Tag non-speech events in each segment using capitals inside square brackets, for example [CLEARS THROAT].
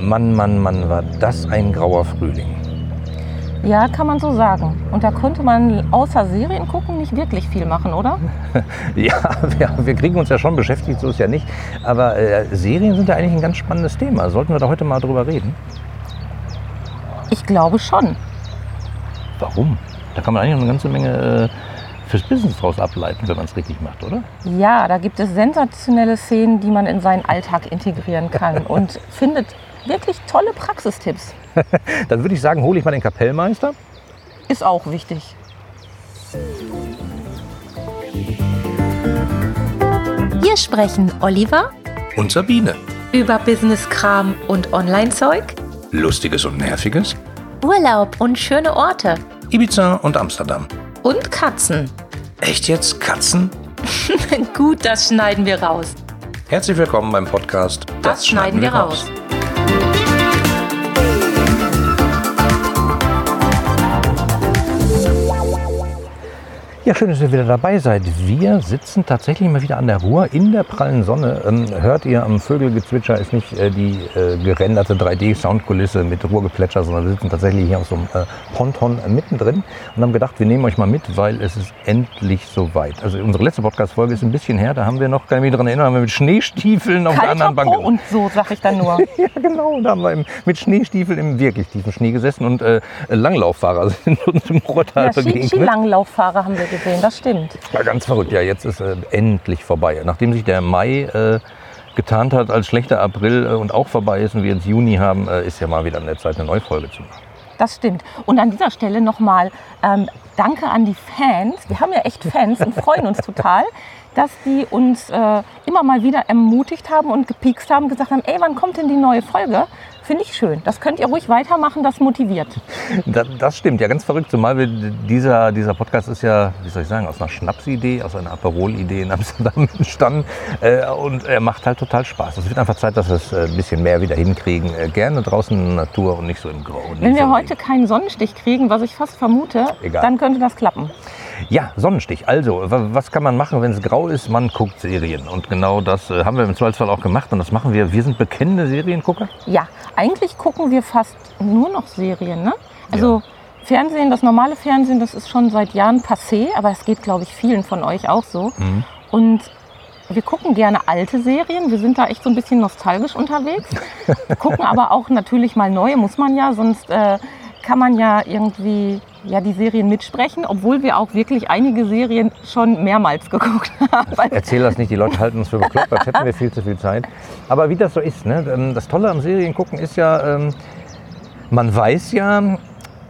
Mann, Mann, Mann, war das ein grauer Frühling. Ja, kann man so sagen. Und da konnte man außer Serien gucken nicht wirklich viel machen, oder? [LAUGHS] ja, wir, wir, kriegen uns ja schon beschäftigt, so ist ja nicht. Aber äh, Serien sind ja eigentlich ein ganz spannendes Thema. Sollten wir da heute mal drüber reden? Ich glaube schon. Warum? Da kann man eigentlich eine ganze Menge äh, fürs Business draus ableiten, wenn man es richtig macht, oder? Ja, da gibt es sensationelle Szenen, die man in seinen Alltag integrieren kann [LAUGHS] und findet wirklich tolle Praxistipps. [LAUGHS] Dann würde ich sagen, hole ich mal den Kapellmeister. Ist auch wichtig. Hier sprechen Oliver und Sabine über Business-Kram und Online-Zeug, Lustiges und Nerviges, Urlaub und schöne Orte, Ibiza und Amsterdam und Katzen. Echt jetzt Katzen? [LAUGHS] Gut, das schneiden wir raus. Herzlich willkommen beim Podcast Das, das schneiden, wir raus. raus. Ja, schön, dass ihr wieder dabei seid. Wir sitzen tatsächlich mal wieder an der Ruhr in der prallen Sonne. Ähm, hört ihr am Vögelgezwitscher, ist nicht äh, die äh, gerenderte 3D-Soundkulisse mit Ruhrgeplätscher, sondern wir sitzen tatsächlich hier auf so einem äh, Ponton mittendrin und haben gedacht, wir nehmen euch mal mit, weil es ist endlich soweit. Also unsere letzte Podcast-Folge ist ein bisschen her, da haben wir noch, kann ich mich daran erinnern, haben wir mit Schneestiefeln auf Kalter der anderen Bank. Po und so, sag ich dann nur. [LAUGHS] ja, genau, da haben wir mit Schneestiefeln im wirklich tiefen Schnee gesessen und äh, Langlauffahrer [LAUGHS] sind uns im Ruhrtal ja, begegnet. Langlaufffahrer haben wir gesehen gesehen, das stimmt. Ja, ganz verrückt. Ja, jetzt ist äh, endlich vorbei. Nachdem sich der Mai äh, getarnt hat als schlechter April äh, und auch vorbei ist und wir jetzt Juni haben, äh, ist ja mal wieder an der Zeit, eine neue Folge zu machen. Das stimmt. Und an dieser Stelle nochmal ähm, Danke an die Fans. Wir haben ja echt Fans und freuen uns total, dass die uns äh, immer mal wieder ermutigt haben und gepiekst haben, gesagt haben, ey, wann kommt denn die neue Folge? Finde ich schön. Das könnt ihr ruhig weitermachen, das motiviert. Das, das, stimmt, ja, ganz verrückt. Zumal wir, dieser, dieser Podcast ist ja, wie soll ich sagen, aus einer Schnapsidee, aus einer Aperol-Idee in Amsterdam [LAUGHS] entstanden. Äh, und er macht halt total Spaß. Es wird einfach Zeit, dass wir es äh, ein bisschen mehr wieder hinkriegen. Äh, gerne draußen in der Natur und nicht so im Grau. Wenn wir heute keinen Sonnenstich kriegen, was ich fast vermute, Egal. dann könnte das klappen. Ja, Sonnenstich. Also, was kann man machen, wenn es grau ist? Man guckt Serien. Und genau das äh, haben wir im Zweifelsfall auch gemacht. Und das machen wir. Wir sind bekennende Seriengucker. Ja, eigentlich gucken wir fast nur noch Serien. Ne? Also, ja. Fernsehen, das normale Fernsehen, das ist schon seit Jahren passé. Aber es geht, glaube ich, vielen von euch auch so. Mhm. Und wir gucken gerne alte Serien. Wir sind da echt so ein bisschen nostalgisch unterwegs. [LAUGHS] Gucken aber auch natürlich mal neue, muss man ja. Sonst äh, kann man ja irgendwie ja, die Serien mitsprechen, obwohl wir auch wirklich einige Serien schon mehrmals geguckt [LAUGHS] haben. Erzähl das nicht, die Leute halten uns für bekloppt, als hätten wir viel zu viel Zeit. Aber wie das so ist, ne? Ähm, das Tolle am Seriengucken ist ja, ähm, man weiß ja,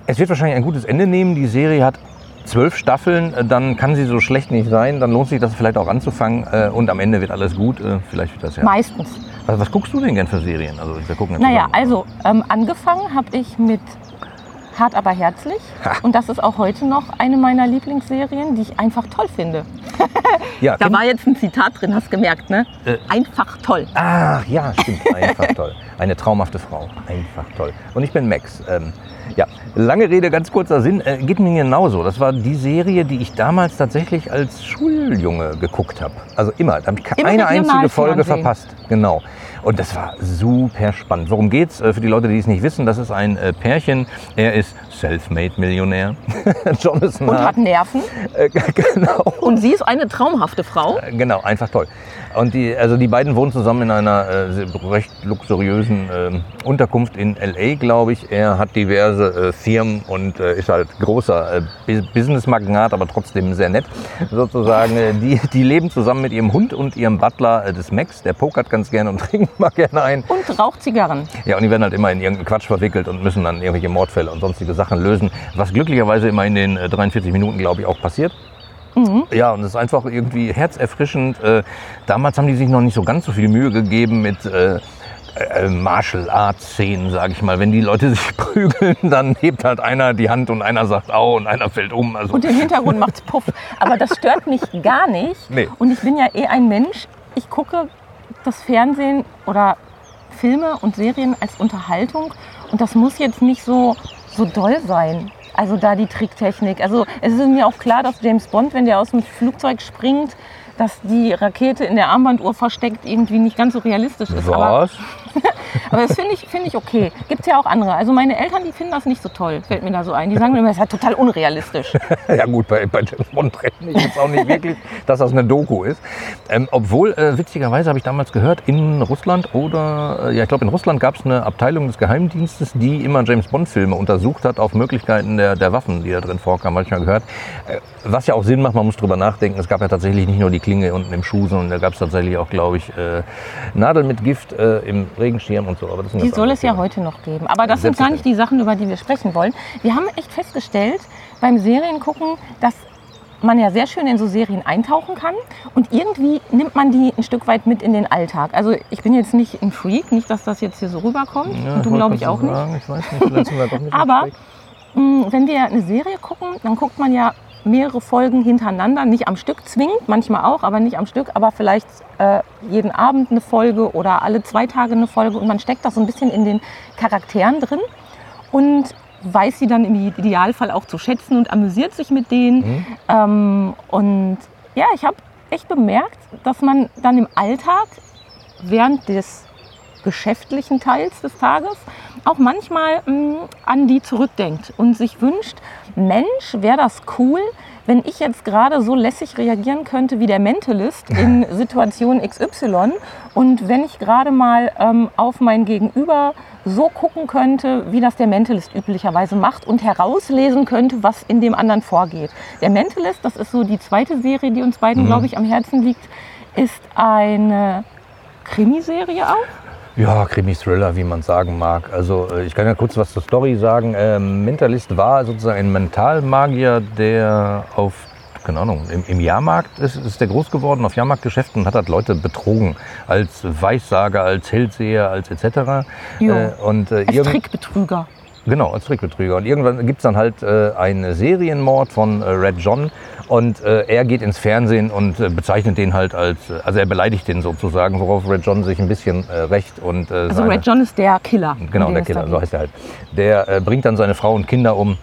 es wird wahrscheinlich ein gutes Ende nehmen. Die Serie hat zwölf Staffeln, äh, dann kann sie so schlecht nicht sein. Dann lohnt sich das vielleicht auch anzufangen äh, und am Ende wird alles gut. Vielleicht wird das ja. Meistens. Was, was guckst du denn gern für Serien? Also wir gucken naja, also ähm, angefangen habe ich mit Hart aber herzlich. Ha. Und das ist auch heute noch eine meiner Lieblingsserien, die ich einfach toll finde. [LAUGHS] ja, da war jetzt ein Zitat drin, hast du gemerkt, ne? Äh, einfach toll. Ach ja, stimmt, [LAUGHS] einfach toll. Eine traumhafte Frau, einfach toll. Und ich bin Max. Ähm, ja, lange Rede, ganz kurzer Sinn. Äh, geht mir genauso. Das war die Serie, die ich damals tatsächlich als Schuljunge geguckt habe. Also immer. Da habe ich keine einzige Folge verpasst. Genau. Und das war super spannend. Worum geht's? Äh, für die Leute, die es nicht wissen, das ist ein äh, Pärchen. Er ist Selfmade-Millionär. [LAUGHS] Jonathan Und hat Nerven. Äh, genau. Und sie ist eine traumhafte Frau. Genau, einfach toll. Und die, also die beiden wohnen zusammen in einer äh, recht luxuriösen äh, Unterkunft in LA, glaube ich. Er hat diverse äh, Firmen und äh, ist halt großer äh, Business-Magnat, aber trotzdem sehr nett sozusagen. Äh, die, die leben zusammen mit ihrem Hund und ihrem Butler äh, des Max. Der pokert ganz gerne und [LAUGHS] trinkt mal gerne ein. Und raucht Zigarren. Ja, und die werden halt immer in irgendeinen Quatsch verwickelt und müssen dann irgendwelche Mordfälle und sonstige Sachen lösen. Was glücklicherweise immer in den 43 Minuten, glaube ich, auch passiert. Mhm. Ja, und es ist einfach irgendwie herzerfrischend. Äh, damals haben die sich noch nicht so ganz so viel Mühe gegeben mit äh, äh, Martial Arts Szenen, sage ich mal. Wenn die Leute [LAUGHS] sich prügeln, dann hebt halt einer die Hand und einer sagt Au und einer fällt um. Also. Und im Hintergrund macht's Puff. Aber das stört mich gar nicht. Nee. Und ich bin ja eh ein Mensch. Ich gucke das Fernsehen oder Filme und Serien als Unterhaltung. Und das muss jetzt nicht so, so doll sein. Also da die Tricktechnik. Also es ist mir auch klar, dass James Bond, wenn der aus dem Flugzeug springt, dass die Rakete in der Armbanduhr versteckt irgendwie nicht ganz so realistisch ist. Was? Aber [LAUGHS] das finde ich, find ich okay. Gibt es ja auch andere. Also meine Eltern, die finden das nicht so toll, fällt mir da so ein. Die sagen mir immer, das ist ja total unrealistisch. [LAUGHS] ja gut, bei, bei James Bond rechne ich jetzt auch nicht wirklich, dass das eine Doku ist. Ähm, obwohl, äh, witzigerweise habe ich damals gehört, in Russland oder, äh, ja ich glaube in Russland gab es eine Abteilung des Geheimdienstes, die immer James Bond-Filme untersucht hat auf Möglichkeiten der, der Waffen, die da drin vorkamen, habe ich mal gehört. Äh, was ja auch Sinn macht, man muss drüber nachdenken. Es gab ja tatsächlich nicht nur die Klinge unten im Schuh, sondern da gab es tatsächlich auch, glaube ich, äh, Nadeln mit Gift äh, im Regenschirm und so. Aber das die soll es ja heute noch geben. Aber das sind gar nicht die Sachen, über die wir sprechen wollen. Wir haben echt festgestellt beim Seriengucken, dass man ja sehr schön in so Serien eintauchen kann und irgendwie nimmt man die ein Stück weit mit in den Alltag. Also ich bin jetzt nicht ein Freak, nicht, dass das jetzt hier so rüberkommt. Ja, und du glaube ich auch sagen. nicht. Ich weiß nicht, vielleicht sind wir doch nicht [LAUGHS] Aber mh, wenn wir eine Serie gucken, dann guckt man ja mehrere Folgen hintereinander, nicht am Stück zwingend, manchmal auch, aber nicht am Stück, aber vielleicht äh, jeden Abend eine Folge oder alle zwei Tage eine Folge und man steckt da so ein bisschen in den Charakteren drin und weiß sie dann im Idealfall auch zu schätzen und amüsiert sich mit denen. Mhm. Ähm, und ja, ich habe echt bemerkt, dass man dann im Alltag während des geschäftlichen Teils des Tages auch manchmal mh, mm, an die zurückdenkt und sich wünscht, Mensch, wäre das cool, wenn ich jetzt gerade so lässig reagieren könnte wie der Mentalist [LAUGHS] in Situation XY und wenn ich gerade mal ähm, auf mein Gegenüber so gucken könnte, wie das der Mentalist üblicherweise macht und herauslesen könnte, was in dem anderen vorgeht. Der Mentalist, das ist so die zweite Serie, die uns beiden, mhm. glaube ich, am Herzen liegt, ist eine Krimiserie auch. Ja, Krimi-Thriller, wie man sagen mag. Also äh, ich kann ja kurz was zur Story sagen. Ähm, Mentalist war sozusagen ein Mentalmagier, der auf, keine Ahnung, im, im Jahrmarkt ist, ist der groß geworden, auf Jahrmarktgeschäften und hat halt Leute betrogen. Als Weissager, als Hellseher, als etc. Jo. Äh, und, äh, als Trickbetrüger. Genau, als Trickbetrüger. Und irgendwann gibt es dann halt äh, einen Serienmord von äh, Red John und äh, er geht ins Fernsehen und äh, bezeichnet den halt als, äh, also er beleidigt den sozusagen, worauf Red John sich ein bisschen äh, rächt. Und, also seine, Red John ist der Killer. Genau, der Killer, so heißt er halt. Der bringt dann seine Frau und Kinder um.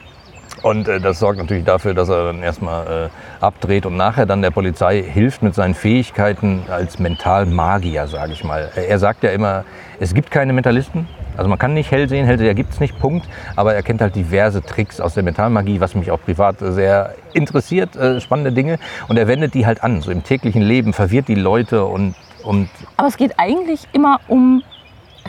Und äh, das sorgt natürlich dafür, dass er dann erstmal äh, abdreht und nachher dann der Polizei hilft mit seinen Fähigkeiten als Mentalmagier, sage ich mal. Er sagt ja immer, es gibt keine Mentalisten, also man kann nicht hell sehen, Hellseher gibt es nicht, Punkt. Aber er kennt halt diverse Tricks aus der Metallmagie, was mich auch privat sehr interessiert, äh, spannende Dinge. Und er wendet die halt an, so im täglichen Leben, verwirrt die Leute und... und Aber es geht eigentlich immer um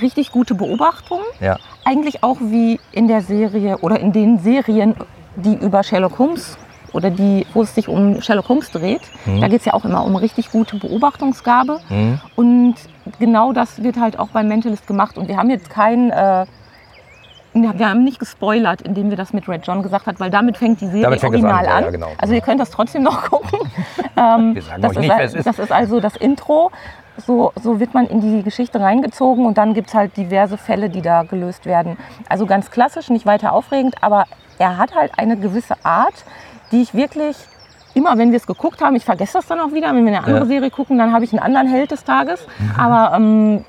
richtig gute Beobachtungen. Ja. Eigentlich auch wie in der Serie oder in den Serien, die über Sherlock Holmes oder die, wo es sich um Sherlock Holmes dreht. Mhm. Da geht es ja auch immer um richtig gute Beobachtungsgabe. Mhm. Und genau das wird halt auch beim Mentalist gemacht. Und wir haben jetzt kein... Äh, wir haben nicht gespoilert, indem wir das mit Red John gesagt haben, weil damit fängt die Serie original an. an. Ja, genau. Also ihr könnt das trotzdem noch [LAUGHS] gucken. ähm, wir sagen das, euch ist, nicht, ist. das ist also das Intro. So, so wird man in die Geschichte reingezogen und dann gibt es halt diverse Fälle, die da gelöst werden. Also ganz klassisch, nicht weiter aufregend, aber er hat halt eine gewisse Art, die ich wirklich immer, wenn wir es geguckt haben, ich vergesse das dann auch wieder, wenn wir eine andere ja. Serie gucken, dann habe ich einen anderen Held des Tages. Mhm. Aber ähm,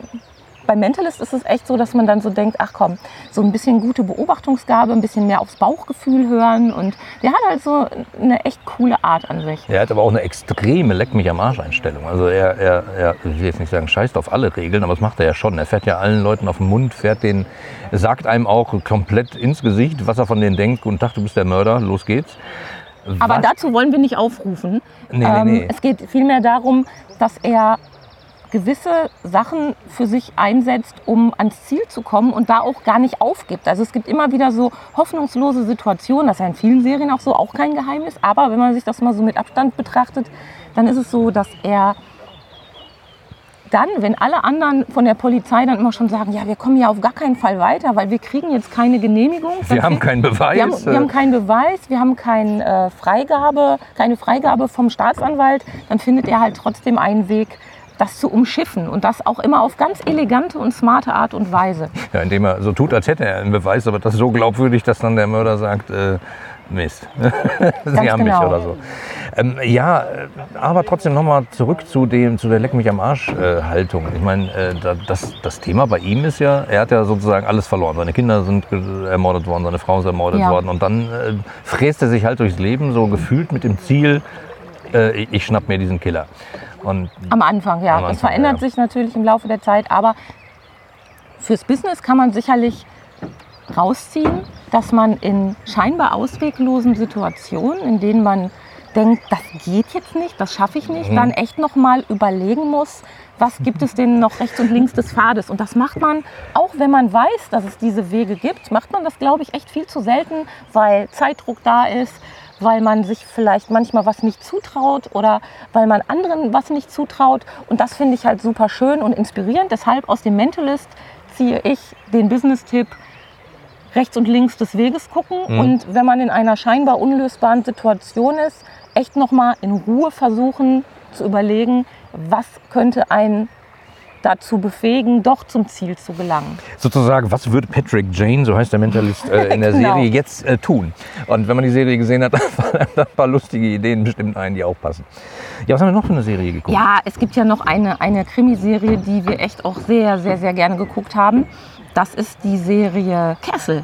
bei Mentalist ist es echt so, dass man dann so denkt, ach komm, so ein bisschen gute Beobachtungsgabe, ein bisschen mehr aufs Bauchgefühl hören und der hat halt so eine echt coole Art an sich. Er hat aber auch eine extreme Leck mich am Arsch Einstellung. Also er, er, er, ich will jetzt nicht sagen, scheißt auf alle Regeln, aber das macht er ja schon. Er fährt ja allen Leuten auf den Mund, fährt den, sagt einem auch komplett ins Gesicht, was er von denen denkt und dachte, du bist der Mörder, los geht's. Aber dazu wollen wir nicht aufrufen. Nee, ähm, nee, nee. Es geht vielmehr darum, dass er gewisse Sachen für sich einsetzt, um ans Ziel zu kommen und da auch gar nicht aufgibt. Also es gibt immer wieder so hoffnungslose Situationen, das ist ja in vielen Serien auch so, auch kein Geheimnis, aber wenn man sich das mal so mit Abstand betrachtet, dann ist es so, dass er dann, wenn alle anderen von der Polizei dann immer schon sagen, ja, wir kommen ja auf gar keinen Fall weiter, weil wir kriegen jetzt keine Genehmigung. Wir haben keinen Beweis. Wir haben, wir haben, keinen Beweis, wir haben kein, äh, Freigabe, keine Freigabe vom Staatsanwalt, dann findet er halt trotzdem einen Weg, das zu umschiffen und das auch immer auf ganz elegante und smarte Art und Weise. Ja, indem er so tut, als hätte er einen Beweis, aber das ist so glaubwürdig, dass dann der Mörder sagt, äh, Mist, [LAUGHS] Sie haben genau. mich oder so. Ähm, ja, aber trotzdem nochmal zurück zu, dem, zu der Leck mich am Arsch-Haltung. Äh, ich meine, äh, das, das Thema bei ihm ist ja, er hat ja sozusagen alles verloren. Seine Kinder sind ermordet worden, seine Frau ist ermordet ja. worden. Und dann äh, fräst er sich halt durchs Leben, so gefühlt mit dem Ziel, äh, ich schnapp mir diesen Killer. Und am Anfang, ja. Am Anfang, das verändert ja. sich natürlich im Laufe der Zeit, aber fürs Business kann man sicherlich rausziehen, dass man in scheinbar ausweglosen Situationen, in denen man denkt, das geht jetzt nicht, das schaffe ich nicht, Mhm. dann echt noch mal überlegen muss, was gibt es denn noch rechts und links des Pfades? Und das macht man, auch wenn man weiß, dass es diese Wege gibt, macht man das, glaube ich, echt viel zu selten, weil Zeitdruck da ist, weil man sich vielleicht manchmal was nicht zutraut oder weil man anderen was nicht zutraut. Und das finde ich halt super schön und inspirierend. Deshalb aus dem Mentalist ziehe ich den Business-Tipp, rechts und links des Weges gucken Mhm. und wenn man in einer scheinbar unlösbaren Situation ist, echt noch mal in Ruhe versuchen zu überlegen, was könnte einen dazu befähigen, doch zum Ziel zu gelangen. Sozusagen, was würde Patrick Jane, so heißt der Mentalist, äh, in der [LAUGHS] Genau. Serie jetzt äh, tun? Und wenn man die Serie gesehen hat, [LAUGHS] dann fallen da ein paar lustige Ideen bestimmt ein, die auch passen. Ja, was haben wir noch für eine Serie geguckt? Ja, es gibt ja noch eine, eine Krimiserie, die wir echt auch sehr, sehr, sehr gerne geguckt haben. Das ist die Serie Castle.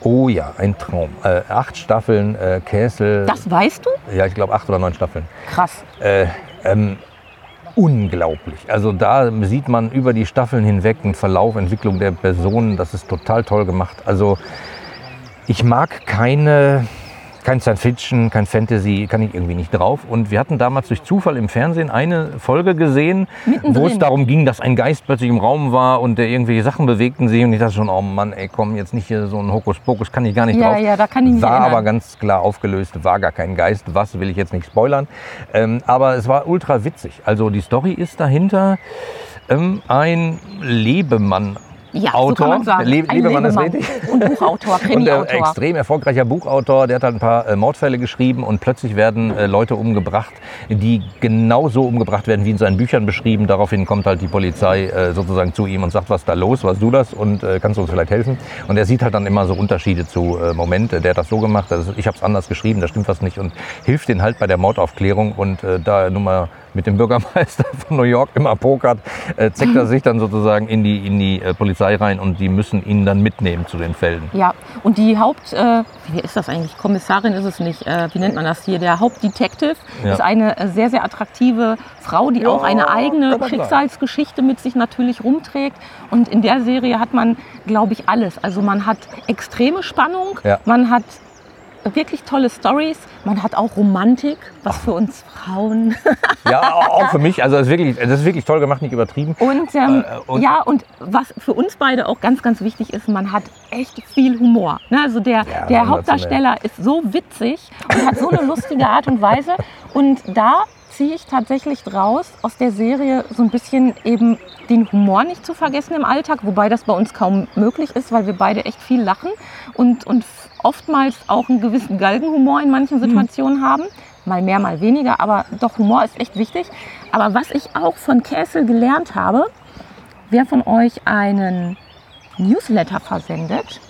Oh ja, ein Traum. Äh, acht Staffeln, äh, Kessel. Das weißt du? Ja, ich glaube acht oder neun Staffeln. Krass. Äh, ähm, unglaublich. Also da sieht man über die Staffeln hinweg einen Verlauf, Entwicklung der Personen. Das ist total toll gemacht. Also ich mag keine, kein Science Fiction, kein Fantasy, kann ich irgendwie nicht drauf. Und wir hatten damals durch Zufall im Fernsehen eine Folge gesehen, Mittendrin. wo es darum ging, dass ein Geist plötzlich im Raum war und der irgendwelche Sachen bewegten sich. Und ich dachte schon, oh Mann, ey, komm, jetzt nicht hier so ein Hokuspokus, kann ich gar nicht Ja, drauf. ja, da kann ich mich War aber ganz klar aufgelöst, war gar kein Geist. Was will ich jetzt nicht spoilern. Ähm, aber es war ultra witzig. Also die Story ist dahinter ähm, ein Lebemann. Ja, so Autor. man. Le Ein Lebemann ist Lebemann. richtig. Und Buchautor, [LAUGHS] Und ein Krimiautor. extrem erfolgreicher Buchautor, der hat halt ein paar äh, Mordfälle geschrieben und plötzlich werden äh, Leute umgebracht, die genauso umgebracht werden, wie in seinen Büchern beschrieben. Daraufhin kommt halt die Polizei äh, sozusagen zu ihm und sagt, was ist da los, was du das und äh, kannst du uns vielleicht helfen? Und er sieht halt dann immer so Unterschiede zu äh, Momente, der hat das so gemacht, also ich habe es anders geschrieben, da stimmt was nicht und hilft denen halt bei der Mordaufklärung und äh, da er nun mal mit dem Bürgermeister [LAUGHS] von New York immer pokert, äh, zeckt er sich dann sozusagen in die, in die äh, Polizei rein und die müssen ihn dann mitnehmen zu den Fällen. Ja, und die Haupt, äh, wie ist das eigentlich? Kommissarin ist es nicht. Äh, wie nennt man das hier? Der Hauptdetective Ja. ist eine äh, sehr, sehr attraktive Frau, die Ja, auch eine eigene. Schicksalsgeschichte mit sich natürlich rumträgt. Und in der Serie hat man, glaube ich, alles. Also man hat extreme Spannung, Ja. man hat wirklich tolle Stories, man hat auch Romantik, was für uns Frauen [LAUGHS] Ja, auch für mich. Also das ist wirklich, das ist wirklich toll gemacht, nicht übertrieben. Und, ähm, Äh, und- ja, und was für uns beide auch ganz, ganz wichtig ist, man hat echt viel Humor. Ne? Also der, der sensationell. Hauptdarsteller ist so witzig und hat so eine lustige Art und Weise. Und da ziehe ich tatsächlich draus aus der Serie so ein bisschen eben den Humor nicht zu vergessen im Alltag, wobei das bei uns kaum möglich ist, weil wir beide echt viel lachen und, und oftmals auch einen gewissen Galgenhumor in manchen Situationen haben. Mal mehr, mal weniger, aber doch Humor ist echt wichtig. Aber was ich auch von Kessel gelernt habe, wer von euch einen Newsletter versendet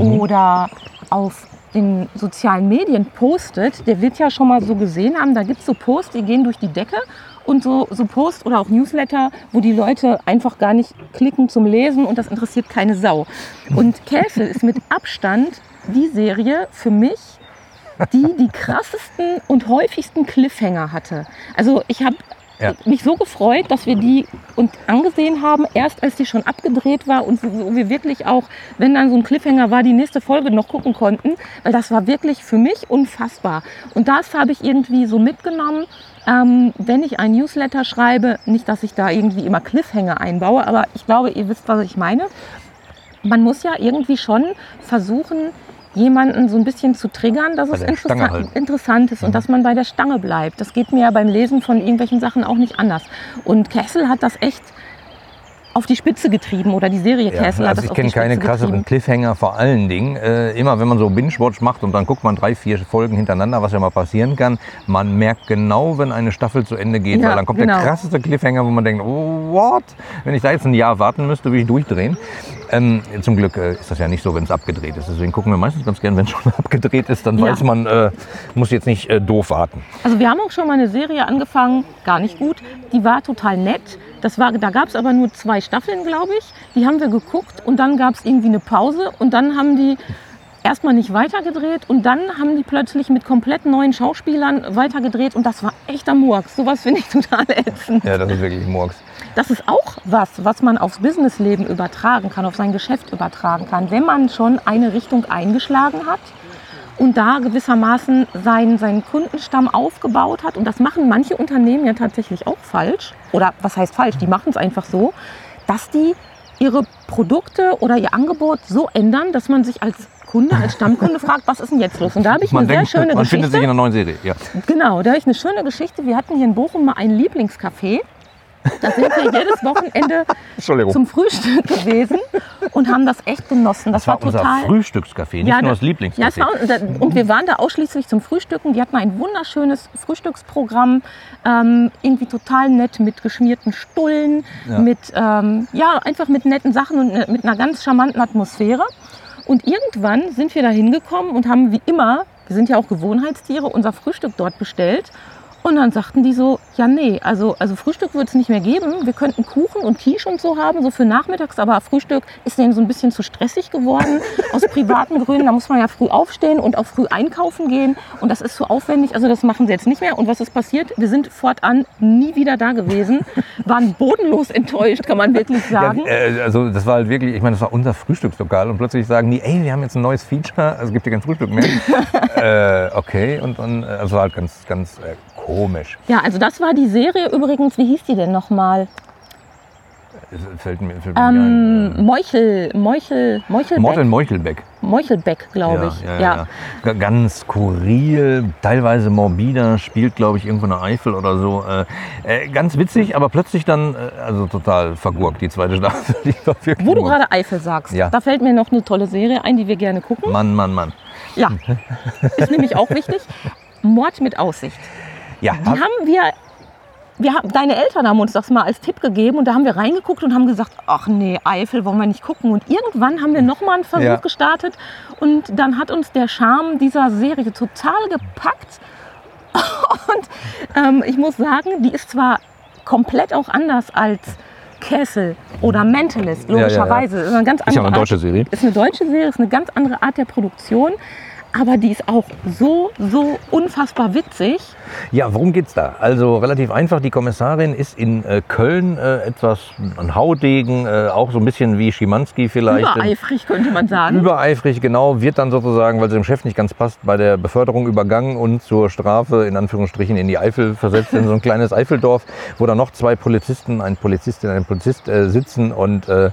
oder auf den sozialen Medien postet, der wird ja schon mal so gesehen haben, da gibt es so Posts, die gehen durch die Decke und so, so Posts oder auch Newsletter, wo die Leute einfach gar nicht klicken zum Lesen und das interessiert keine Sau. Und [LAUGHS] Kessel ist mit Abstand die Serie für mich, die [LAUGHS] die krassesten und häufigsten Cliffhanger hatte. Also ich habe Ja. mich so gefreut, dass wir die uns angesehen haben, erst als die schon abgedreht war und wo wir wirklich auch, wenn dann so ein Cliffhanger war, die nächste Folge noch gucken konnten, weil das war wirklich für mich unfassbar. Und das habe ich irgendwie so mitgenommen, ähm, wenn ich ein Newsletter schreibe, nicht, dass ich da irgendwie immer Cliffhanger einbaue, aber ich glaube, ihr wisst, was ich meine. Man muss ja irgendwie schon versuchen, jemanden so ein bisschen zu triggern, dass Bei es interessant, interessant ist und dass man bei der Stange bleibt. Das geht mir ja beim Lesen von irgendwelchen Sachen auch nicht anders. Und Kessel hat das echt auf die Spitze getrieben oder die Serie Ja, Kessel hat also das ich kenne keine krasseren getrieben. Cliffhanger vor allen Dingen. Äh, immer wenn man so Binge-Watch macht und dann guckt man drei, vier Folgen hintereinander, was ja mal passieren kann, man merkt genau, wenn eine Staffel zu Ende geht, Ja, weil dann kommt genau. der krasseste Cliffhanger, wo man denkt, oh, what? Wenn ich da jetzt ein Jahr warten müsste, würde ich durchdrehen. Ähm, zum Glück äh, ist das ja nicht so, wenn es abgedreht ist. Deswegen gucken wir meistens ganz gern, wenn es schon [LAUGHS] abgedreht ist, dann Ja. weiß man, äh, muss jetzt nicht äh, doof warten. Also wir haben auch schon mal eine Serie angefangen, gar nicht gut. Die war total nett. Das war, da gab es aber nur zwei Staffeln, glaube ich. Die haben wir geguckt und dann gab es irgendwie eine Pause und dann haben die erstmal nicht weitergedreht und dann haben die plötzlich mit komplett neuen Schauspielern weitergedreht und das war echt am Murks. Sowas finde ich [LAUGHS] total ätzend. Ja, das ist wirklich Murks. Das ist auch was, was man aufs Businessleben übertragen kann, auf sein Geschäft übertragen kann. Wenn man schon eine Richtung eingeschlagen hat und da gewissermaßen seinen, seinen Kundenstamm aufgebaut hat, und das machen manche Unternehmen ja tatsächlich auch falsch, oder was heißt falsch, die machen es einfach so, dass die ihre Produkte oder ihr Angebot so ändern, dass man sich als Kunde, als Stammkunde fragt, was ist denn jetzt los? Und da habe ich Man, eine denkt, sehr schöne man Geschichte. findet sich in einer neuen Serie. Ja. Genau, da habe ich eine schöne Geschichte. Wir hatten hier in Bochum mal ein Lieblingscafé. Da sind wir jedes Wochenende zum Frühstück gewesen und haben das echt genossen. Das, das war unser total. Frühstückscafé, nicht Ja, nur das- Lieblingscafé. Ja, war, und wir waren da ausschließlich zum Frühstücken. Die hatten ein wunderschönes Frühstücksprogramm, ähm, irgendwie total nett mit geschmierten Stullen, Ja. mit ähm, ja einfach mit netten Sachen und äh, mit einer ganz charmanten Atmosphäre. Und irgendwann sind wir da hingekommen und haben wie immer, wir sind ja auch Gewohnheitstiere, unser Frühstück dort bestellt. Und dann sagten die so, ja nee, also, also Frühstück wird es nicht mehr geben. Wir könnten Kuchen und Quiche und so haben, so für nachmittags, aber Frühstück ist denen so ein bisschen zu stressig geworden, aus privaten Gründen. Da muss man ja früh aufstehen und auch früh einkaufen gehen und das ist zu aufwendig, also das machen sie jetzt nicht mehr. Und was ist passiert? Wir sind fortan nie wieder da gewesen, waren bodenlos enttäuscht, kann man wirklich Ja, sagen. äh, also das war halt wirklich, ich meine, das war unser Frühstückslokal und plötzlich sagen die, ey, wir haben jetzt ein neues Feature, also es gibt hier kein Frühstück mehr. [LAUGHS] äh, okay, und dann, äh, also war halt ganz, ganz äh, komisch. Ja, also das war die Serie übrigens, wie hieß die denn nochmal? Fällt mir, fällt mir ein. Ähm, Meuchel, Meuchel, Meuchelbeck, Morten Meuchelbeck. Meuchelbeck, glaube ich. Ja, ja, ja. Ganz skurril, teilweise morbider, spielt, glaube ich, irgendwo in der Eifel oder so. Äh, äh, ganz witzig, aber plötzlich dann, äh, also total vergurkt, die zweite Staffel. [LAUGHS] Die war Wo du gerade Eifel sagst, Ja. da fällt mir noch eine tolle Serie ein, die wir gerne gucken. Mann, Mann, Mann. Ja, [LAUGHS] ist nämlich auch wichtig. Mord mit Aussicht. Ja, Die haben wir, wir haben, deine Eltern haben uns das mal als Tipp gegeben und da haben wir reingeguckt und haben gesagt, ach nee, Eifel wollen wir nicht gucken. Und irgendwann haben wir nochmal einen Versuch Ja. gestartet und dann hat uns der Charme dieser Serie total gepackt. [LAUGHS] Und ähm, ich muss sagen, die ist zwar komplett auch anders als Castle oder Mentalist, Ja, ja, ja. logischerweise. Ist eine ganz ist ja andere eine deutsche Serie. ist eine deutsche Serie, ist eine ganz andere Art der Produktion, aber die ist auch so, so unfassbar witzig. Ja, worum geht's da? Also relativ einfach. Die Kommissarin ist in äh, Köln äh, etwas ein Haudegen, äh, auch so ein bisschen wie Schimanski vielleicht. Übereifrig könnte man sagen. Übereifrig, genau, wird dann sozusagen, weil sie dem Chef nicht ganz passt, bei der Beförderung übergangen und zur Strafe in Anführungsstrichen in die Eifel versetzt, in so ein kleines Eifeldorf, wo dann noch zwei Polizisten, ein Polizistin, ein Polizist äh, sitzen und äh,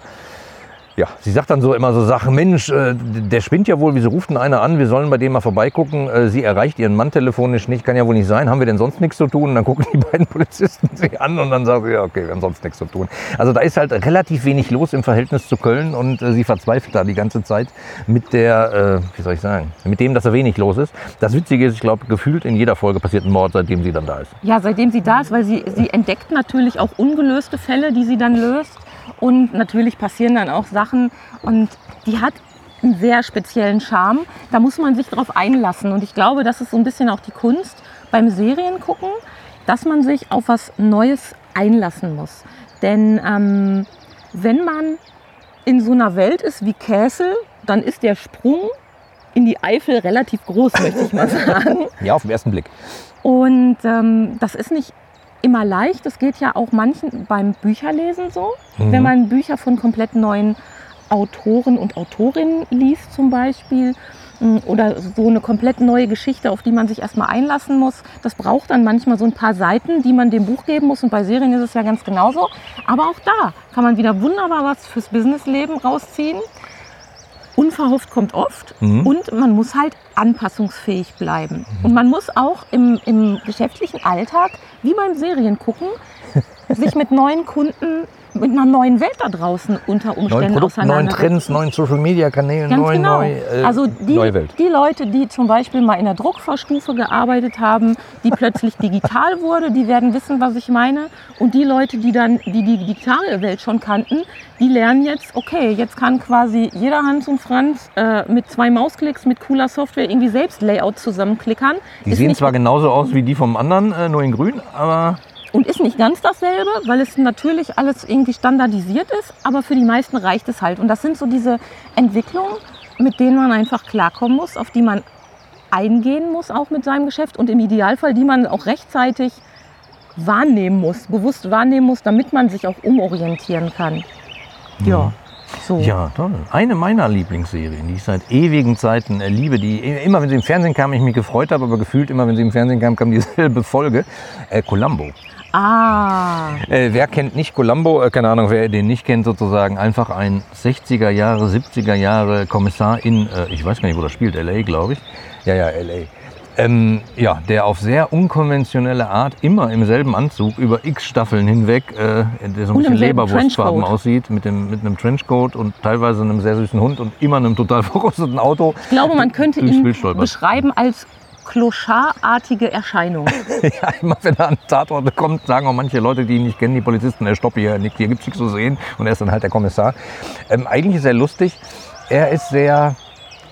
ja, sie sagt dann so immer so Sachen, Mensch, äh, der spinnt ja wohl, wieso ruft denn einer an, wir sollen bei dem mal vorbeigucken. Äh, sie erreicht ihren Mann telefonisch nicht, kann ja wohl nicht sein, haben wir denn sonst nichts zu tun? Und dann gucken die [LAUGHS] beiden Polizisten sie an und dann sagen sie, ja, okay, wir haben sonst nichts zu tun. Also da ist halt relativ wenig los im Verhältnis zu Köln und äh, sie verzweifelt da die ganze Zeit mit der, äh, wie soll ich sagen, mit dem, dass da wenig los ist. Das Witzige ist, ich glaube, gefühlt in jeder Folge passiert ein Mord, seitdem sie dann da ist. Ja, seitdem sie da ist, weil sie, sie entdeckt natürlich auch ungelöste Fälle, die sie dann löst. Und natürlich passieren dann auch Sachen. Und die hat einen sehr speziellen Charme. Da muss man sich drauf einlassen. Und ich glaube, das ist so ein bisschen auch die Kunst beim Seriengucken, dass man sich auf was Neues einlassen muss. Denn ähm, wenn man in so einer Welt ist wie Castle, dann ist der Sprung in die Eifel relativ groß, möchte ich mal [LAUGHS] sagen. Ja, auf den ersten Blick. Und ähm, das ist nicht immer leicht. Das geht ja auch manchen beim Bücherlesen so. Mhm. Wenn man Bücher von komplett neuen Autoren und Autorinnen liest zum Beispiel mm, oder so eine komplett neue Geschichte, auf die man sich erstmal einlassen muss. Das braucht dann manchmal so ein paar Seiten, die man dem Buch geben muss. Und bei Serien ist es ja ganz genauso. Aber auch da kann man wieder wunderbar was fürs Businessleben rausziehen. Unverhofft kommt oft Mhm. und man muss halt anpassungsfähig bleiben. Und man muss auch im, im geschäftlichen Alltag, wie beim Serien gucken, [LAUGHS] sich mit neuen Kunden, mit einer neuen Welt da draußen unter Neuen Umständen Produkten, neuen. Trends, neuen Social Media Kanälen, Ganz neue, genau. neue, äh, also die, neue Welt. die Leute, die zum Beispiel mal in der Druckvorstufe gearbeitet haben, die plötzlich [LAUGHS] digital wurde, die werden wissen, was ich meine. Und die Leute, die dann die, die digitale Welt schon kannten, die lernen jetzt, okay, jetzt kann quasi jeder Hans und Franz äh, mit zwei Mausklicks, mit cooler Software irgendwie selbst Layout zusammenklickern. Die Ist sehen zwar genauso aus wie die vom anderen, äh, nur in grün, aber Und ist nicht ganz dasselbe, weil es natürlich alles irgendwie standardisiert ist, aber für die meisten reicht es halt. Und das sind so diese Entwicklungen, mit denen man einfach klarkommen muss, auf die man eingehen muss, auch mit seinem Geschäft und im Idealfall, die man auch rechtzeitig wahrnehmen muss, bewusst wahrnehmen muss, damit man sich auch umorientieren kann. Ja, so. Ja, toll. Eine meiner Lieblingsserien, die ich seit ewigen Zeiten äh, liebe, die immer, wenn sie im Fernsehen kam, ich mich gefreut habe, aber gefühlt immer, wenn sie im Fernsehen kam, kam dieselbe Folge. Äh, Columbo. Ah, Äh, wer kennt nicht Columbo? Äh, keine Ahnung, wer den nicht kennt, sozusagen einfach ein 60er Jahre, 70er Jahre Kommissar in, äh, ich weiß gar nicht, wo das spielt, LA, glaube ich. Ja, ja, LA. Ähm, ja, der auf sehr unkonventionelle Art immer im selben Anzug über x Staffeln hinweg, äh, der so ein bisschen Leberwurstfarben aussieht, mit, dem, mit einem Trenchcoat und teilweise einem sehr süßen Hund und immer einem total [LAUGHS] verrosteten Auto. ich glaube, man könnte ihn beschreiben als Clochard-artige Erscheinung. [LAUGHS] Ja, immer wenn er an Tatorte kommt, sagen auch manche Leute, die ihn nicht kennen, die Polizisten, er stopp hier, nicht, hier gibt's nichts zu sehen. Und er ist dann halt der Kommissar. Ähm, eigentlich ist er lustig. Er ist sehr,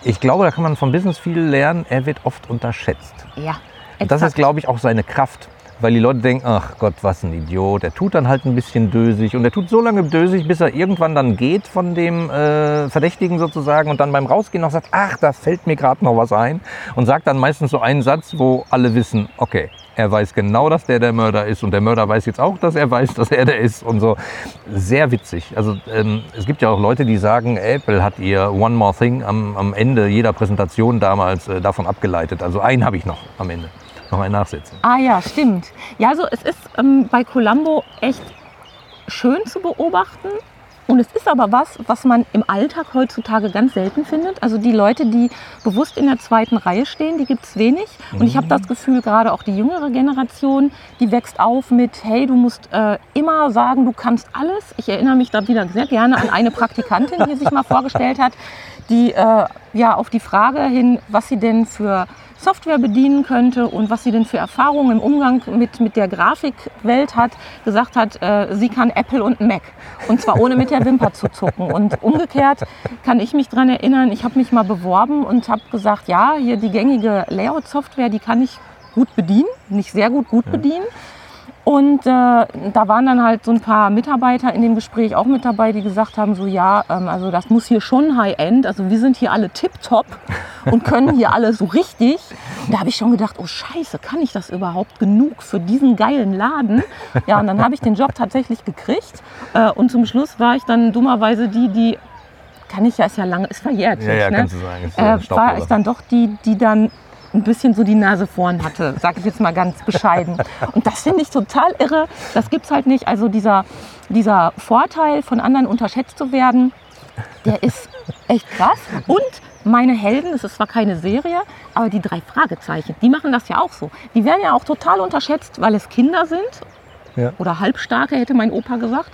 ich glaube, da kann man vom Business viel lernen. Er wird oft unterschätzt. Ja, Und das ist, glaube ich, auch seine Kraft. Weil die Leute denken, ach Gott, was ein Idiot. Der tut dann halt ein bisschen dösig. Und er tut so lange dösig, bis er irgendwann dann geht von dem äh, Verdächtigen sozusagen. Und dann beim Rausgehen noch sagt, ach, da fällt mir gerade noch was ein. Und sagt dann meistens so einen Satz, wo alle wissen, okay, er weiß genau, dass der der Mörder ist. Und der Mörder weiß jetzt auch, dass er weiß, dass er der ist. Und so. Sehr witzig. Also ähm, es gibt ja auch Leute, die sagen, Apple hat ihr One More Thing am, am Ende jeder Präsentation damals äh, davon abgeleitet. Also einen habe ich noch am Ende. Noch ein Nachsetzen. Ah ja, stimmt. Ja, also es ist ähm, bei Columbo echt schön zu beobachten. Und es ist aber was, was man im Alltag heutzutage ganz selten findet. Also die Leute, die bewusst in der zweiten Reihe stehen, die gibt es wenig. Und ich habe das Gefühl, gerade auch die jüngere Generation, die wächst auf mit, hey, du musst äh, immer sagen, du kannst alles. Ich erinnere mich da wieder sehr gerne an eine Praktikantin, die sich mal vorgestellt hat, die äh, ja auf die Frage hin, was sie denn für Software bedienen könnte und was sie denn für Erfahrungen im Umgang mit, mit der Grafikwelt hat, gesagt hat, äh, sie kann Apple und Mac. Und zwar ohne mit der Wimper zu zucken. Und umgekehrt kann ich mich daran erinnern, ich habe mich mal beworben und habe gesagt, ja, hier die gängige Layout-Software, die kann ich gut bedienen, nicht sehr gut, gut bedienen. Und äh, da waren dann halt so ein paar Mitarbeiter in dem Gespräch auch mit dabei, die gesagt haben, so ja, ähm, also das muss hier schon High-End, also wir sind hier alle tipptopp und können hier alle so richtig. Da habe ich schon gedacht, oh scheiße, kann ich das überhaupt genug für diesen geilen Laden? Ja, und dann habe ich den Job tatsächlich gekriegt äh, und zum Schluss war ich dann dummerweise die, die, kann ich ja, ist ja lange, ist verjährt Ja, ja, ne? kannst du sagen. Ist, äh, war ich dann doch die, die dann ein bisschen so die Nase vorn hatte, sage ich jetzt mal ganz bescheiden. Und das finde ich total irre. Das gibt es halt nicht. Also dieser, dieser Vorteil, von anderen unterschätzt zu werden, der ist echt krass. Und meine Helden, es ist zwar keine Serie, aber die drei Fragezeichen, die machen das ja auch so. Die werden ja auch total unterschätzt, weil es Kinder sind. Ja. Oder Halbstarke, hätte mein Opa gesagt,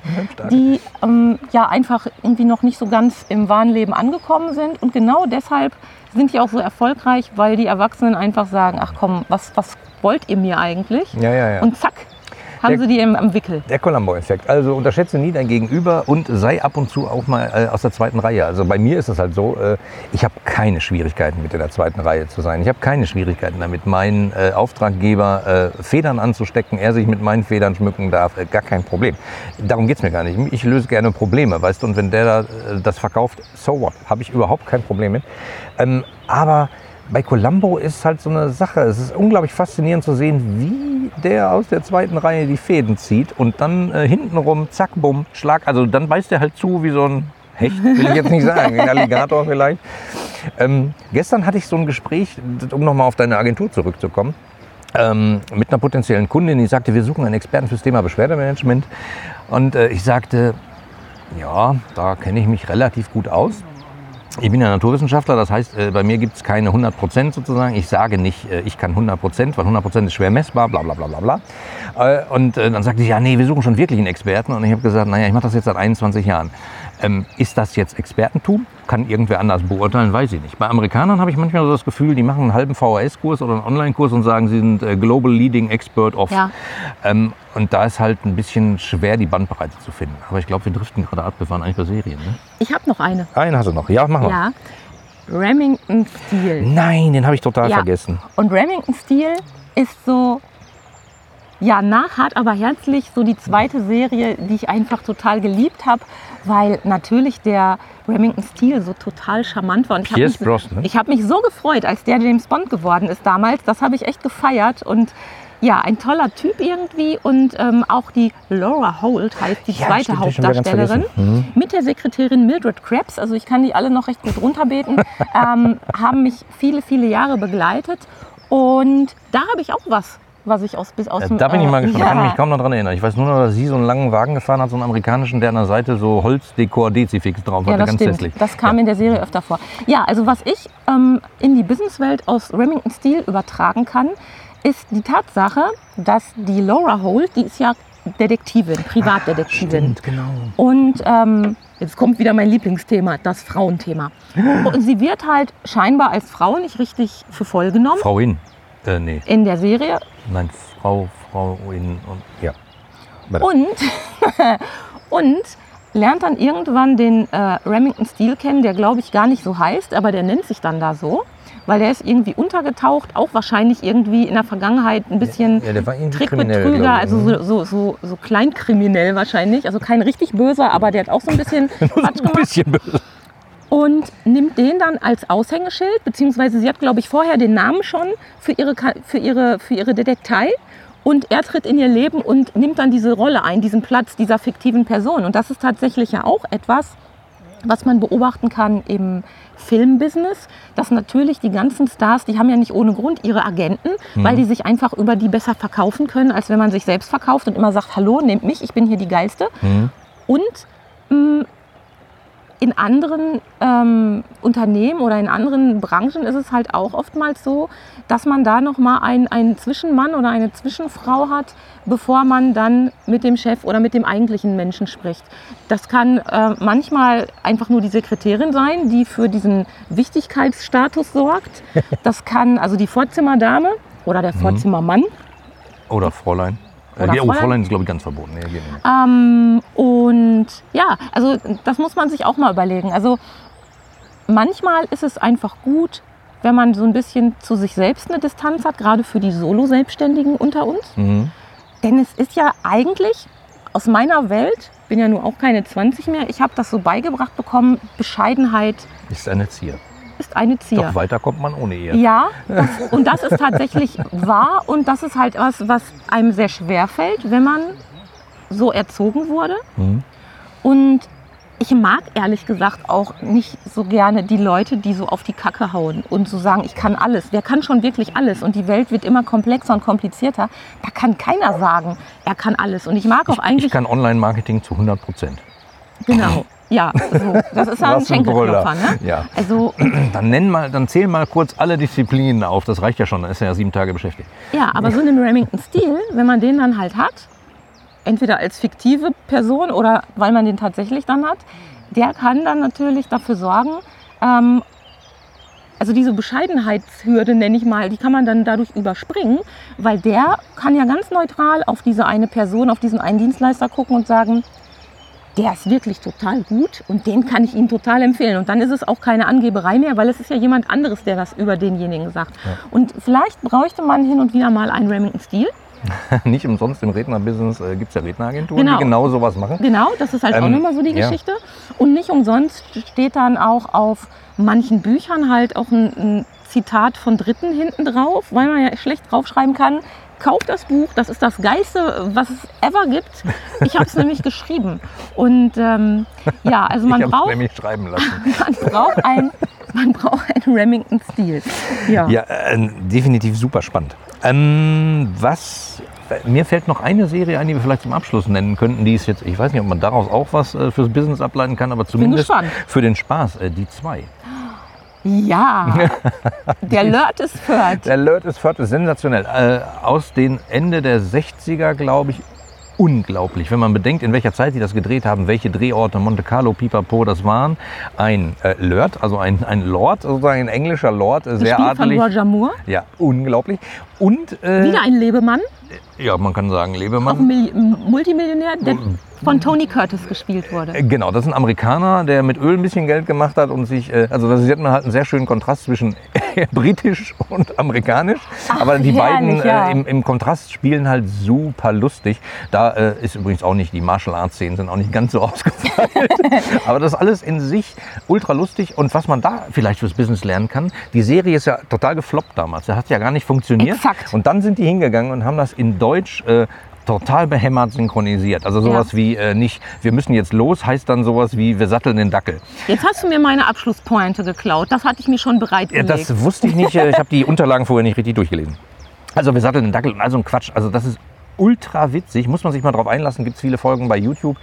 die ähm, ja einfach irgendwie noch nicht so ganz im wahren Leben angekommen sind. Und genau deshalb sind die auch so erfolgreich, weil die Erwachsenen einfach sagen, ach komm, was, was wollt ihr mir eigentlich? Ja, ja, ja. Und zack, haben Der- sie die im, am Wickel. Der Columbo-Effekt. Also unterschätze nie dein Gegenüber und sei ab und zu auch mal äh, aus der zweiten Reihe. Also bei mir ist es halt so, äh, ich habe keine Schwierigkeiten mit in der zweiten Reihe zu sein. Ich habe keine Schwierigkeiten damit, meinen äh, Auftraggeber äh, Federn anzustecken, er sich mit meinen Federn schmücken darf. Äh, gar kein Problem. Darum geht es mir gar nicht. Ich löse gerne Probleme, weißt du. Und wenn der da, äh, das verkauft, so what? Habe ich überhaupt kein Problem mit. Ähm, aber bei Columbo ist halt so eine Sache. Es ist unglaublich faszinierend zu sehen, wie der aus der zweiten Reihe die Fäden zieht und dann äh, hintenrum, zack, bumm, Schlag. Also dann beißt er halt zu wie so ein Hecht, will ich jetzt nicht [LAUGHS] sagen, ein Alligator vielleicht. Ähm, gestern hatte ich so ein Gespräch, um nochmal auf deine Agentur zurückzukommen, ähm, mit einer potenziellen Kundin, die sagte, wir suchen einen Experten fürs Thema Beschwerdemanagement. Und äh, ich sagte, ja, da kenne ich mich relativ gut aus. Ich bin ja Naturwissenschaftler, das heißt, äh, bei mir gibt es keine 100 Prozent sozusagen. Ich sage nicht, äh, ich kann 100 Prozent, weil 100 Prozent ist schwer messbar, bla bla bla bla bla. Äh, Und dann sagte sie, ja, nee, wir suchen schon wirklich einen Experten. Und ich habe gesagt, naja, ich mache das jetzt seit 21 Jahren. Ähm, ist das jetzt Expertentum? Kann irgendwer anders beurteilen? Weiß ich nicht. Bei Amerikanern habe ich manchmal so das Gefühl, die machen einen halben VHS-Kurs oder einen Online-Kurs und sagen, sie sind äh, Global Leading Expert of. Ja. Ähm, und da ist halt ein bisschen schwer, die Bandbreite zu finden. Aber ich glaube, wir driften gerade ab. Wir waren eigentlich bei Serien. Ne? Ich habe noch eine. Einen hast du noch. Ja, mach mal. Ja. Remington Steel. Nein, den habe ich total Ja. vergessen. Und Remington Steel ist so, ja, nachhart, aber herzlich so die zweite Serie, die ich einfach total geliebt habe, weil natürlich der Remington Steel so total charmant war. Und ich habe mich, Brosnan. ich hab mich so gefreut, als der James Bond geworden ist damals. Das habe ich echt gefeiert und ja, ein toller Typ irgendwie und ähm, auch die Laura Holt heißt die Ja, zweite stimmt, Hauptdarstellerin. Mhm. mit der Sekretärin Mildred Krebs, also ich kann die alle noch recht gut runterbeten, [LAUGHS] ähm, haben mich viele, viele Jahre begleitet und da habe ich auch was, was ich aus, bis aus Äh, dem... Da bin ich mal gespannt. Da kann ich ja. mich kaum noch dran erinnern. Ich weiß nur noch, dass sie so einen langen Wagen gefahren hat, so einen amerikanischen, der an der Seite so Holzdekor Dezifix drauf Ja, hatte. das Ganz stimmt. hässlich. Das kam ja. in der Serie öfter vor. Ja, also was ich ähm, in die Businesswelt aus Remington Steel übertragen kann, ist die Tatsache, dass die Laura Holt, die ist ja Detektivin, Privatdetektivin. Stimmt, genau. Und ähm, jetzt kommt wieder mein Lieblingsthema, das Frauenthema. Und sie wird halt scheinbar als Frau nicht richtig für voll genommen Frau In. Äh, nee. in der Serie. Nein, Frau, Frau In und ja. Weiter. Und, [LAUGHS] und lernt dann irgendwann den äh, Remington Steel kennen, der glaube ich gar nicht so heißt, aber der nennt sich dann da so, weil der ist irgendwie untergetaucht, auch wahrscheinlich irgendwie in der Vergangenheit ein bisschen ja, Trickbetrüger, also ne? so, so, so, so kleinkriminell wahrscheinlich, also kein richtig böser, aber der hat auch so ein bisschen [LAUGHS] Quatsch ein bisschen böse. Und nimmt den dann als Aushängeschild, beziehungsweise sie hat, glaube ich, vorher den Namen schon für ihre, für ihre, für ihre Detektei. Und er tritt in ihr Leben und nimmt dann diese Rolle ein, diesen Platz dieser fiktiven Person. Und das ist tatsächlich ja auch etwas, was man beobachten kann im Filmbusiness, dass natürlich die ganzen Stars, die haben ja nicht ohne Grund ihre Agenten, weil die sich einfach über die besser verkaufen können, als wenn man sich selbst verkauft und immer sagt, hallo, nehmt mich, ich bin hier die Geilste. Mhm. Und mh, in anderen ähm, Unternehmen oder in anderen Branchen ist es halt auch oftmals so, dass man da noch mal einen, einen Zwischenmann oder eine Zwischenfrau hat, bevor man dann mit dem Chef oder mit dem eigentlichen Menschen spricht. Das kann äh, manchmal einfach nur die Sekretärin sein, die für diesen Wichtigkeitsstatus sorgt. [LAUGHS] Das kann also die Vorzimmerdame oder der Vorzimmermann. Oder Fräulein. Oder die- oh, Fräulein. Ist, glaube ich, ganz verboten. Nee. Ähm, und ja, also das muss man sich auch mal überlegen. Also manchmal ist es einfach gut, wenn man so ein bisschen zu sich selbst eine Distanz hat, gerade für die Solo-Selbstständigen unter uns. Mhm. Denn es ist ja eigentlich aus meiner Welt, bin ja nur auch keine 20 mehr, ich habe das so beigebracht bekommen, Bescheidenheit Ist ein Erzieher. Ist eine Zier. Doch weiter kommt man ohne ihr. Ja, das, und das ist tatsächlich wahr und das ist halt was, was einem sehr schwer fällt, wenn man so erzogen wurde. Mhm. Und ich mag ehrlich gesagt auch nicht so gerne die Leute, die so auf die Kacke hauen und so sagen, ich kann alles. Wer kann schon wirklich alles? Und die Welt wird immer komplexer und komplizierter. Da kann keiner sagen, er kann alles. Und ich mag auch Ich, eigentlich ich kann Online-Marketing zu 100 Prozent. genau. Ja, so. das ist ja ein Schenkelklopfer, ne? Ja. Also [CLEARS THROAT] [CLEARS THROAT] Dann nenn mal, dann zähl mal kurz alle Disziplinen auf. Das reicht ja schon. Dann ist er ja sieben Tage beschäftigt. Ja, aber so einen Remington Steel, wenn man den dann halt hat, entweder als fiktive Person oder weil man den tatsächlich dann hat, der kann dann natürlich dafür sorgen, ähm, also diese Bescheidenheitshürde nenne ich mal, die kann man dann dadurch überspringen, weil der kann ja ganz neutral auf diese eine Person, auf diesen einen Dienstleister gucken und sagen, der ist wirklich total gut und den kann ich Ihnen total empfehlen. Und dann ist es auch keine Angeberei mehr, weil es ist ja jemand anderes, der das über denjenigen sagt. Und vielleicht bräuchte man hin und wieder mal einen Remington Steel. [LAUGHS] Nicht umsonst im Rednerbusiness äh, gibt es ja Redneragenturen, Genau. die genau sowas machen. Genau, das ist halt auch Ähm, nochmal so die ja. Geschichte. Und nicht umsonst steht dann auch auf manchen Büchern halt auch ein, ein Zitat von Dritten hinten drauf, weil man ja schlecht draufschreiben kann. Kauft das Buch, das ist das Geilste, was es ever gibt. Ich habe es [LAUGHS] nämlich geschrieben. Und ähm, ja, also man braucht, nämlich schreiben lassen. [LAUGHS] man braucht ein, man braucht einen Remington Steel. Ja. Ja, äh, definitiv super spannend. Ähm, was, mir fällt noch eine Serie ein, die wir vielleicht zum Abschluss nennen könnten. Die ist jetzt, ich weiß nicht, ob man daraus auch was äh, fürs Business ableiten kann, aber zumindest für den Spaß. Äh, die zwei. Ja. [LAUGHS] Der Lurt ist Fürth. Der Alert ist ist sensationell. Äh, aus den Ende der 60er, glaube ich, unglaublich. Wenn man bedenkt, in welcher Zeit die das gedreht haben, welche Drehorte, Monte Carlo, Pipapo, das waren. Ein äh, Lord, also ein, ein Lord, sozusagen ein englischer Lord, äh, sehr Gespielt von adelig. Roger Moore. Ja, unglaublich. Und, äh, Wieder ein Lebemann. Ja, man kann sagen, auch ein Lebemann. Mil Multimillionär, der von Tony Curtis gespielt wurde. Äh, Genau, das ist ein Amerikaner, der mit Öl ein bisschen Geld gemacht hat und sich, äh, also da sieht man halt einen sehr schönen Kontrast zwischen [LAUGHS] britisch und amerikanisch. Ach, Aber die beiden herrlich, ja. äh, im, im Kontrast spielen halt super lustig. Da äh, ist übrigens auch nicht, die Martial Arts Szenen sind auch nicht ganz so [LAUGHS] ausgefeilt. Aber das ist alles in sich ultra lustig. Und was man da vielleicht fürs Business lernen kann, die Serie ist ja total gefloppt damals. Das hat ja gar nicht funktioniert. Exakt. Und dann sind die hingegangen und haben das in Deutsch äh, total behämmert synchronisiert. Also sowas wie äh, nicht, wir müssen jetzt los, heißt dann sowas wie, wir satteln den Dackel. Jetzt hast du mir meine Abschlusspointe geklaut. Das hatte ich mir schon Ja, bereitgelegt. das wusste ich nicht. äh, Ich habe die Unterlagen vorher nicht richtig durchgelesen. Also wir satteln den Dackel und also ein Quatsch. Also das ist ultra witzig. Muss man sich mal drauf einlassen. Gibt es viele Folgen bei YouTube.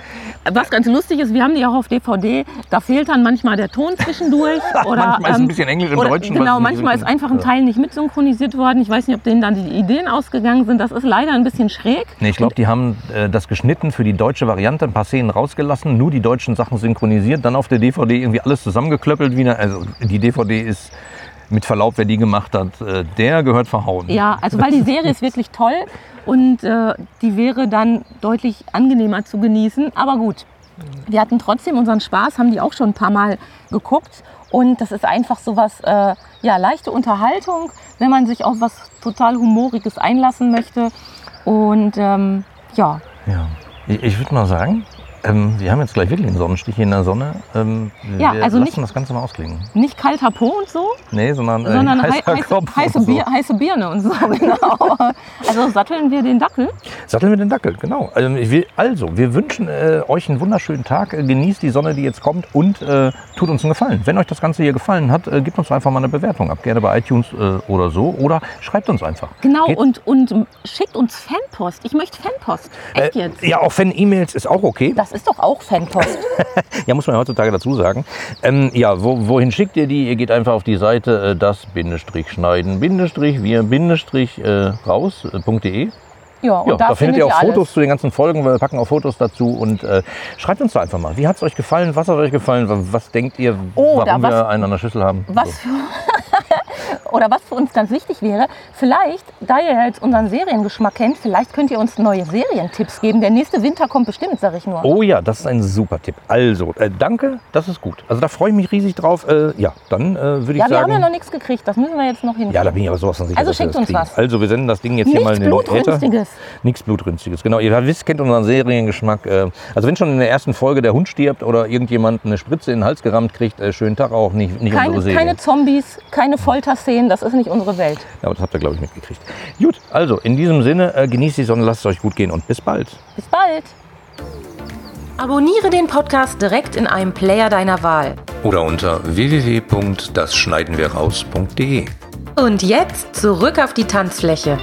Was ganz lustig ist, wir haben die auch auf DVD. Da fehlt dann manchmal der Ton zwischendurch. [LAUGHS] Oder, ähm, Manchmal ist ein bisschen Englisch im Deutschen, Genau, manchmal ist einfach ein Teil nicht mitsynchronisiert worden. Ich weiß nicht, ob denen dann die Ideen ausgegangen sind. Das ist leider ein bisschen schräg. Nee, ich glaube, die haben äh, das geschnitten für die deutsche Variante, ein paar Szenen rausgelassen, nur die deutschen Sachen synchronisiert, dann auf der DVD irgendwie alles zusammengeklöppelt wieder. Also die DVD ist mit Verlaub, wer die gemacht hat, äh, der gehört verhauen. Ja, also weil die Serie ist wirklich toll und äh, die wäre dann deutlich angenehmer zu genießen. Aber gut, wir hatten trotzdem unseren Spaß, haben die auch schon ein paar Mal geguckt. Und das ist einfach so was, äh, ja, leichte Unterhaltung, wenn man sich auf was total Humoriges einlassen möchte. Und ähm, ja, Ja. Ich, ich würde mal sagen, ähm, wir haben jetzt gleich wirklich einen Sonnenstich hier in der Sonne. Ähm, Ja, wir also lassen nicht- das Ganze mal ausklingen. nicht kalter Po und so, Nee, sondern, äh, sondern hei heißer heiße, Kopf heiße, so. Bier, heiße Birne und so, [LAUGHS] genau. Also satteln wir den Dackel. Satteln wir den Dackel, genau. Also, will, also wir wünschen äh, euch einen wunderschönen Tag. Äh, Genießt die Sonne, die jetzt kommt und äh, tut uns einen Gefallen. Wenn euch das Ganze hier gefallen hat, äh, gebt uns einfach mal eine Bewertung ab. Gerne bei iTunes äh, oder so. Oder schreibt uns einfach. Genau, Geht- und, und schickt uns Fanpost. Ich möchte Fanpost. Echt Äh, jetzt? ja, auch Fan-E-Mails ist auch okay. Das ist doch auch Fanpost. [LAUGHS] Ja, muss man heutzutage dazu sagen. Ähm, ja, wo, wohin schickt ihr die? Ihr geht einfach auf die Seite äh, das Bindestrich schneiden Bindestrich wir Bindestrich äh, raus.de. Ja, und Ja, da, findet ihr auch alles. Fotos zu den ganzen Folgen. Wir packen auch Fotos dazu und äh, schreibt uns da einfach mal. Wie hat es euch gefallen? Was hat euch gefallen? Was, was denkt ihr, Oder warum wir was- einen an der Schüssel haben? Was für, [LAUGHS] oder was für uns ganz wichtig wäre, vielleicht, da ihr jetzt unseren Seriengeschmack kennt, vielleicht könnt ihr uns neue Serientipps geben. Der nächste Winter kommt bestimmt, sag ich nur. Oh ja, das ist ein super Tipp. Also, äh, danke, das ist gut. Also da freue ich mich riesig drauf. Äh, ja, dann äh, würde ich ja, wir sagen. haben ja noch nichts gekriegt. Das müssen wir jetzt noch hinkriegen. Ja, da bin ich aber sowas von sicher. Also wir schickt uns kriegen. was. Also wir senden das Ding jetzt hier mal Nichts in den. Blutrünstiges. Nichts Blutrünstiges, genau. Ihr wisst, kennt unseren Seriengeschmack. Äh, Also wenn schon in der ersten Folge der Hund stirbt oder irgendjemand eine Spritze in den Hals gerammt kriegt, äh, schönen Tag auch, nicht, nicht Keine, unsere Serie. keine Zombies, keine Folterszenen, das ist nicht unsere Welt. Ja, aber das habt ihr, glaube ich, mitgekriegt. Gut, also in diesem Sinne, äh, genießt die Sonne, lasst es euch gut gehen und bis bald. Bis bald. Abonniere den Podcast direkt in einem Player deiner Wahl. Oder unter www.dasschneidenwirraus.de. Und jetzt zurück auf die Tanzfläche.